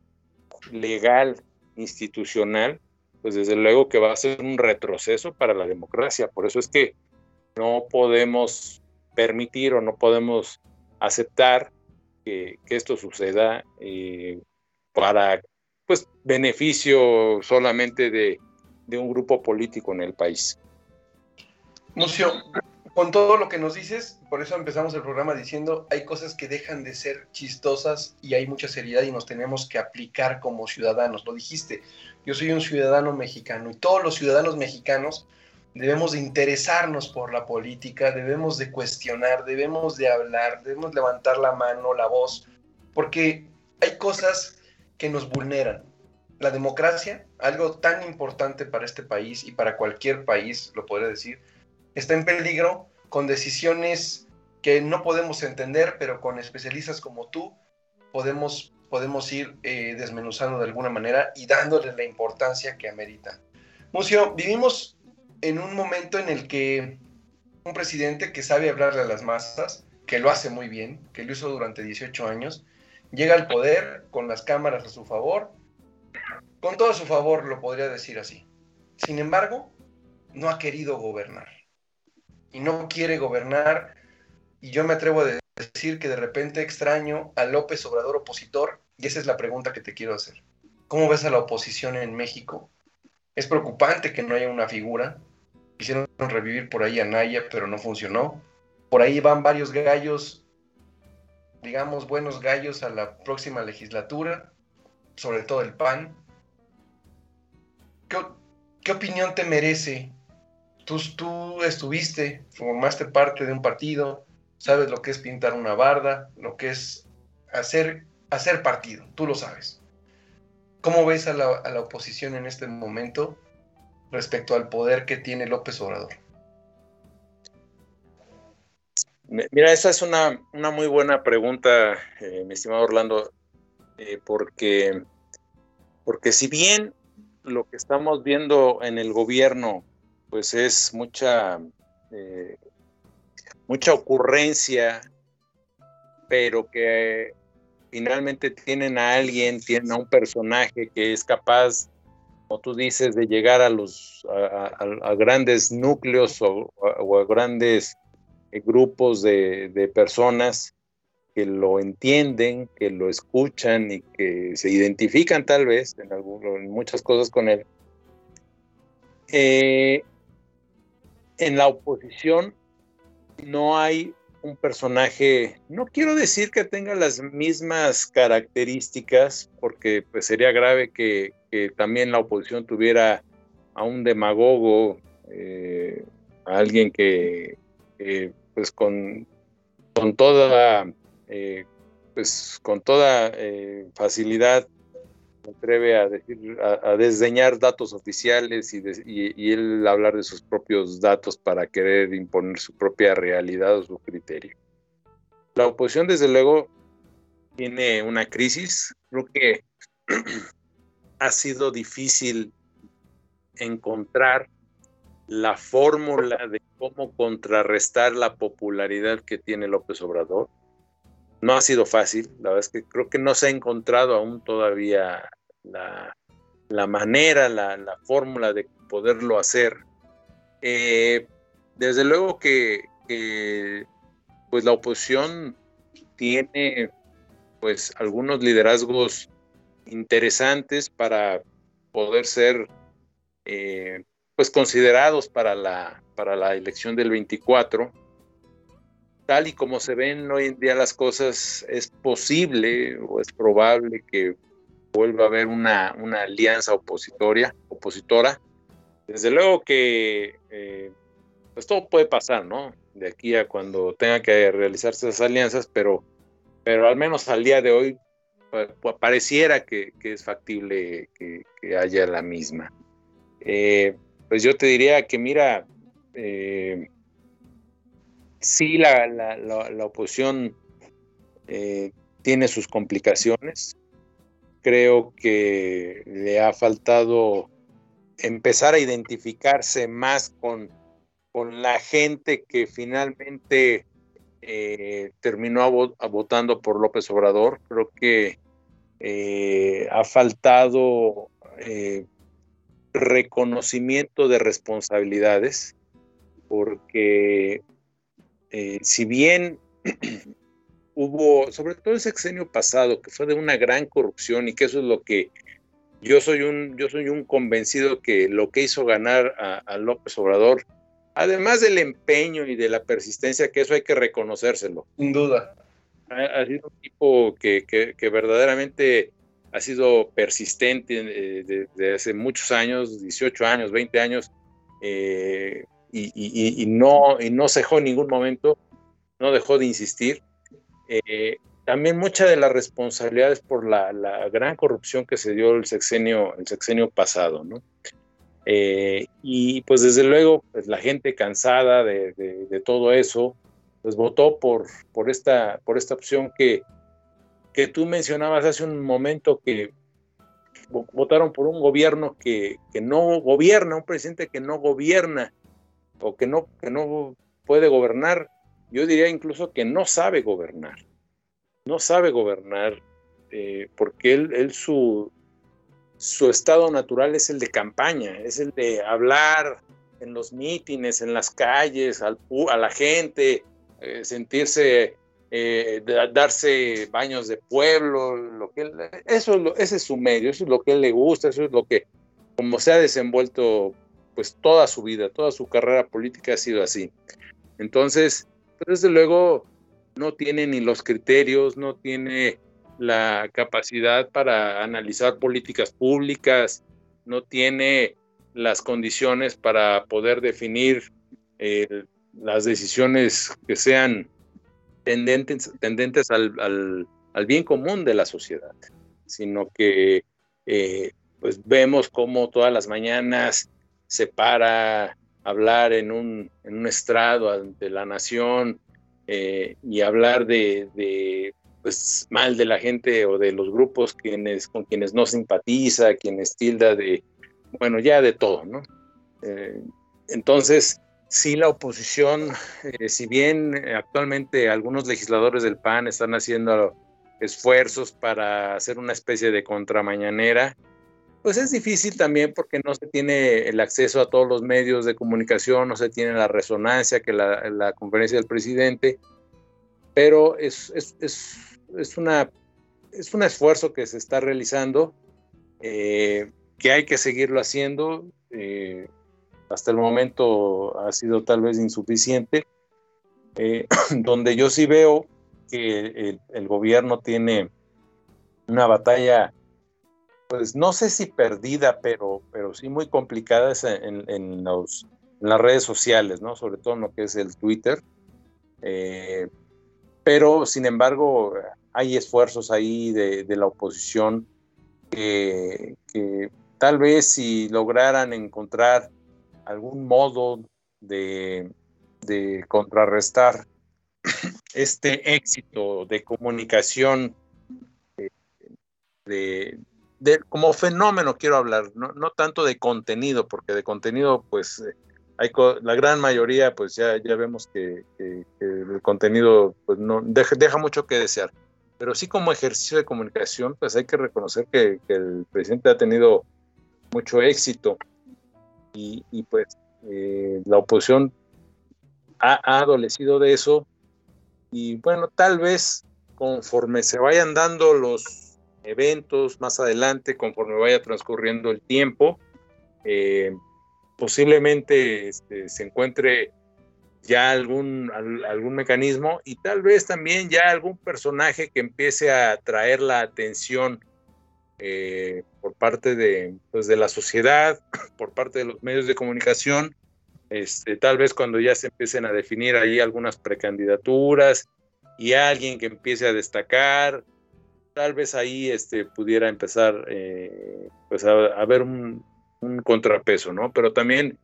legal, institucional, pues desde luego que va a ser un retroceso para la democracia. Por eso es que no podemos permitir o no podemos aceptar que, esto suceda eh, para pues beneficio solamente de, un grupo político en el país. Mucio, con todo lo que nos dices, por eso empezamos el programa diciendo, hay cosas que dejan de ser chistosas y hay mucha seriedad y nos tenemos que aplicar como ciudadanos. Lo dijiste, yo soy un ciudadano mexicano y todos los ciudadanos mexicanos debemos de interesarnos por la política, debemos de cuestionar, debemos de hablar, debemos levantar la mano, la voz, porque hay cosas que nos vulneran. La democracia, algo tan importante para este país y para cualquier país, lo podría decir, está en peligro con decisiones que no podemos entender, pero con especialistas como tú podemos, podemos ir eh, desmenuzando de alguna manera y dándole la importancia que amerita. Mucio, vivimos en un momento en el que un presidente que sabe hablarle a las masas, que lo hace muy bien, que lo hizo durante 18 años, llega al poder con las cámaras a su favor, con todo a su favor, lo podría decir así. Sin embargo, no ha querido gobernar. Y no quiere gobernar. Y yo me atrevo a decir que de repente extraño a López Obrador opositor. Y esa es la pregunta que te quiero hacer. ¿Cómo ves a la oposición en México? Es preocupante que no haya una figura. Quisieron revivir por ahí a Naya, pero no funcionó. Por ahí van varios gallos digamos, buenos gallos a la próxima legislatura, sobre todo el PAN. ¿Qué, opinión te merece? Tú, tú estuviste, formaste parte de un partido, sabes lo que es pintar una barda, lo que es hacer, hacer partido, tú lo sabes. ¿Cómo ves a la, a la oposición en este momento respecto al poder que tiene López Obrador? Mira, esa es una, muy buena pregunta, eh, mi estimado Orlando, eh, porque, porque si bien lo que estamos viendo en el gobierno, pues es mucha, eh, mucha ocurrencia, pero que finalmente tienen a alguien, tienen a un personaje que es capaz, como tú dices, de llegar a los a, grandes núcleos o, a grandes eh, grupos de, personas que lo entienden, que lo escuchan y que se identifican tal vez en, en muchas cosas con él. Eh, en la oposición no hay un personaje, no quiero decir que tenga las mismas características, porque pues sería grave que, también la oposición tuviera a un demagogo, eh, a alguien que pues con, con toda eh, pues con toda eh, facilidad se atreve a, decir, a, desdeñar datos oficiales y, y, él hablar de sus propios datos para querer imponer su propia realidad o su criterio. La oposición, desde luego, tiene una crisis. Creo que ha sido difícil encontrar la fórmula de cómo contrarrestar la popularidad que tiene López Obrador no ha sido fácil, la verdad es que creo que no se ha encontrado aún todavía la, manera, la, fórmula de poderlo hacer. Eh, desde luego que, pues la oposición tiene pues algunos liderazgos interesantes para poder ser eh, pues considerados para la, para la elección del 24 tal y como se ven hoy en día las cosas, es posible o es probable que vuelva a haber una, alianza opositoria, opositora. Desde luego que eh, pues todo puede pasar, ¿no? De aquí a cuando tenga que realizarse esas alianzas, pero, pero al menos al día de hoy pareciera que, es factible que, haya la misma. Eh, pues yo te diría que mira, eh, sí la, oposición eh, tiene sus complicaciones. Creo que le ha faltado empezar a identificarse más con, con la gente que finalmente terminó votando por López Obrador. Creo que eh, ha faltado reconocimiento de responsabilidades, porque eh, si bien hubo, sobre todo el sexenio pasado, que fue de una gran corrupción y que eso es lo que yo soy un, yo soy un convencido que lo que hizo ganar a, López Obrador, además del empeño y de la persistencia, que eso hay que reconocérselo. Sin duda. Ha, sido un tipo que, verdaderamente ha sido persistente desde eh, hace muchos años, 18 años, 20 años, eh, y, no, y no cejó en ningún momento, no dejó de insistir. Eh, también muchas de las responsabilidades por la, gran corrupción que se dio el sexenio, el sexenio pasado, ¿no? Eh, y pues desde luego, pues la gente cansada de, todo eso, pues votó por, por, esta, por esta opción que, que tú mencionabas hace un momento que votaron por un gobierno que, que no gobierna, un presidente que no gobierna, o que no, que no puede gobernar, yo diría incluso que no sabe gobernar. No sabe gobernar eh, porque él, su, su estado natural es el de campaña, es el de hablar en los mítines, en las calles, al, a la gente, eh, sentirse, eh, darse baños de pueblo, lo que eso es ese es su medio, eso es lo que él le gusta, eso es lo que, como se ha desenvuelto pues toda su vida, toda su carrera política ha sido así. Entonces, desde luego, no tiene ni los criterios, no tiene la capacidad para analizar políticas públicas, no tiene las condiciones para poder definir eh, las decisiones que sean tendentes, tendentes al, bien común de la sociedad, sino que eh, pues vemos como todas las mañanas se para hablar en un, en un estrado ante la nación eh, y hablar de, pues, mal de la gente o de los grupos quienes, con quienes no simpatiza, quienes tilda de, bueno, ya de todo, ¿no? Eh, entonces, sí la oposición, eh, si bien actualmente algunos legisladores del PAN están haciendo esfuerzos para hacer una especie de contramañanera, pues es difícil también porque no se tiene el acceso a todos los medios de comunicación, no se tiene la resonancia que la, conferencia del presidente, pero es, es, una, es un esfuerzo que se está realizando, eh, que hay que seguirlo haciendo. Eh, hasta el momento ha sido tal vez insuficiente, eh, donde yo sí veo que el, gobierno tiene una batalla, pues no sé si perdida, pero, pero sí muy complicada en, en, las redes sociales, ¿no? Sobre todo en lo que es el Twitter. Eh, pero, sin embargo, hay esfuerzos ahí de, la oposición que, tal vez si lograran encontrar algún modo de, contrarrestar este éxito de comunicación de, como fenómeno quiero hablar, no, tanto de contenido, porque de contenido pues eh, hay la gran mayoría pues ya, ya vemos que, el contenido pues no deja, deja mucho que desear. Pero sí como ejercicio de comunicación, pues hay que reconocer que, el presidente ha tenido mucho éxito y, pues eh, la oposición ha, adolecido de eso. Y bueno, tal vez conforme se vayan dando los eventos más adelante, conforme vaya transcurriendo el tiempo, eh, posiblemente este, se encuentre ya algún, algún mecanismo y tal vez también ya algún personaje que empiece a atraer la atención eh, por parte de, pues de la sociedad, por parte de los medios de comunicación, este, tal vez cuando ya se empiecen a definir ahí algunas precandidaturas y alguien que empiece a destacar, tal vez ahí este, pudiera empezar eh, pues a, a un, un contrapeso, ¿no? Pero también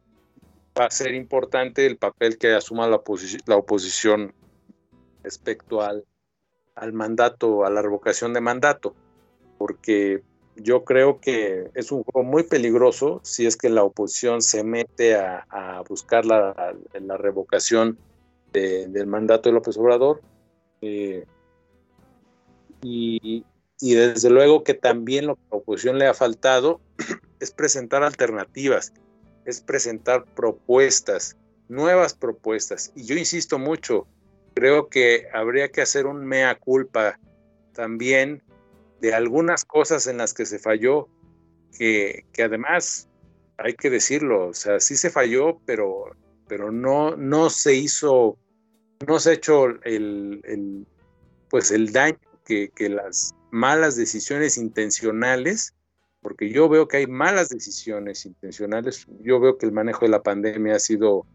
va a ser importante el papel que asuma la, la oposición respecto al, al mandato, a la revocación de mandato, porque yo creo que es un juego muy peligroso si es que la oposición se mete a, buscar la, la revocación del mandato de López Obrador. Eh, y, y, desde luego que también lo que a la oposición le ha faltado es presentar alternativas es presentar propuestas, nuevas propuestas. Y yo insisto mucho, creo que habría que hacer un mea culpa también de algunas cosas en las que se falló, que, además hay que decirlo, o sea, sí se falló, pero, pero no, no se hizo, no se ha hecho el, pues el daño que, que las malas decisiones intencionales porque yo veo que hay malas decisiones intencionales, yo veo que el manejo de la pandemia ha sido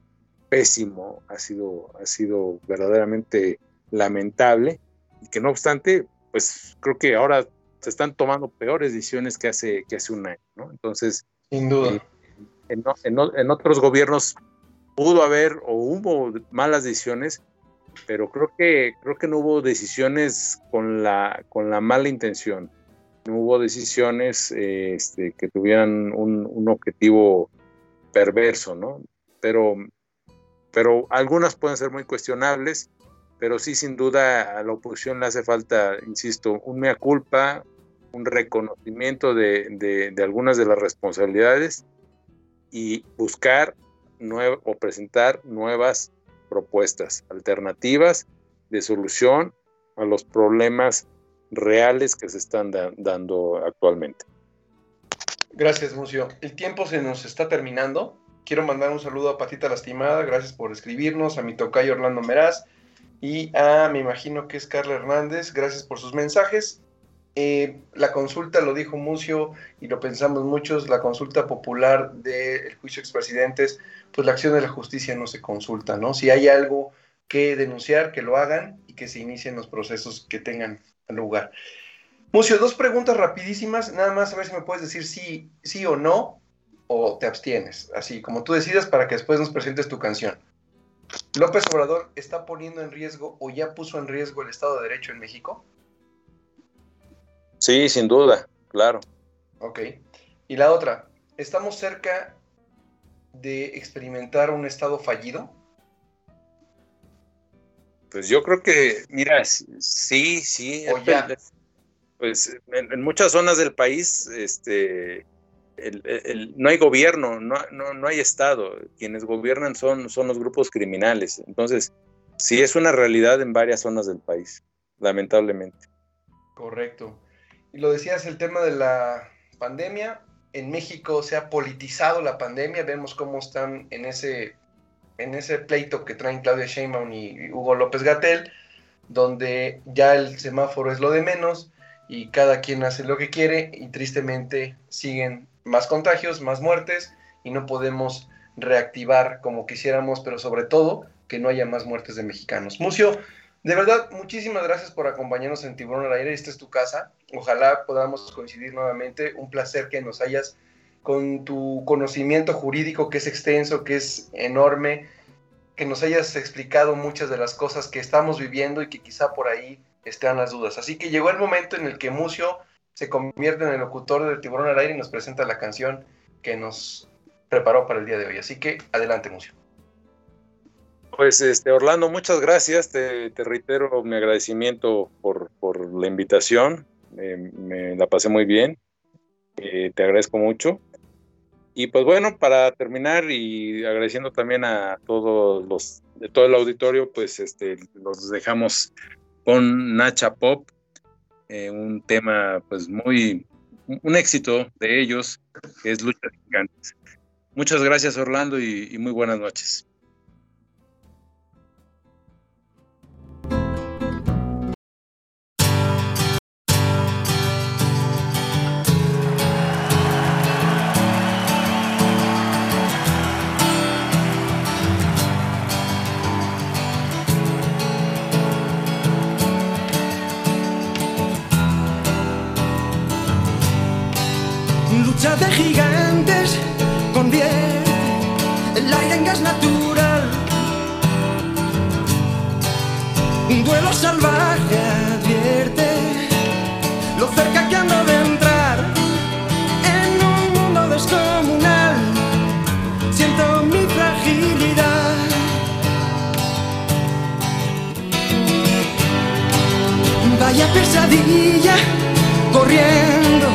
pésimo, ha sido, ha sido verdaderamente lamentable, y que no obstante, pues creo que ahora se están tomando peores decisiones que hace, que hace un año, ¿no? Entonces, sin duda. Eh, en, en, otros gobiernos pudo haber o hubo malas decisiones, pero creo que, creo que no hubo decisiones con la, con la mala intención no hubo decisiones eh, este, que tuvieran un, objetivo perverso, ¿no? Pero, pero algunas pueden ser muy cuestionables, pero sí, sin duda, a la oposición le hace falta, insisto, un mea culpa, un reconocimiento de, algunas de las responsabilidades y buscar o presentar nuevas propuestas, alternativas de solución a los problemas reales que se están dando actualmente. Gracias, Mucio. El tiempo se nos está terminando. Quiero mandar un saludo a Patita Lastimada, gracias por escribirnos, a mi tocayo Orlando Meraz y a, me imagino que es Carla Hernández, gracias por sus mensajes. La consulta, lo dijo Mucio y lo pensamos muchos, la consulta popular del juicio de expresidentes, pues la acción de la justicia no se consulta, ¿no? Si hay algo que denunciar, que lo hagan y que se inicien los procesos que tengan lugar. Mucio, dos preguntas rapidísimas, nada más a ver si me puedes decir sí, sí o no, o te abstienes, así como tú decidas para que después nos presentes tu canción. ¿López Obrador está poniendo en riesgo o ya puso en riesgo el Estado de Derecho en México? Sí, sin duda, claro. Ok. Y la otra, ¿estamos cerca de experimentar un Estado fallido? Pues yo creo que, mira, sí, sí. Pues en, muchas zonas del país, este, no hay gobierno, no, no, hay Estado. Quienes gobiernan son, son los grupos criminales. Entonces, sí es una realidad en varias zonas del país, lamentablemente. Correcto. Y lo decías, el tema de la pandemia. En México se ha politizado la pandemia, vemos cómo están en ese en ese pleito que traen Claudia Sheinbaum y Hugo López Gatel, donde ya el semáforo es lo de menos y cada quien hace lo que quiere y tristemente siguen más contagios, más muertes y no podemos reactivar como quisiéramos, pero sobre todo que no haya más muertes de mexicanos. Mucio, de verdad, muchísimas gracias por acompañarnos en Tiburón al Aire. Esta es tu casa. Ojalá podamos coincidir nuevamente. Un placer que nos hayas, con tu conocimiento jurídico que es extenso, que es enorme, que nos hayas explicado muchas de las cosas que estamos viviendo y que quizá por ahí estén las dudas. Así que llegó el momento en el que Mucio se convierte en el locutor de Tiburón al Aire y nos presenta la canción que nos preparó para el día de hoy. Así que adelante, Mucio. Pues este Orlando, muchas gracias. Te, reitero mi agradecimiento por, la invitación. me la pasé muy bien. Eh, te agradezco mucho. Y pues bueno, para terminar y agradeciendo también a todos los, de todo el auditorio, pues este, los dejamos con Nacha Pop, eh, un tema pues muy, un éxito de ellos, que es Lucha Gigantes. Muchas gracias Orlando y muy buenas noches. De gigantes convierte el aire en gas natural. Un duelo salvaje advierte lo cerca que ando de entrar en un mundo descomunal. Siento mi fragilidad. Vaya pesadilla corriendo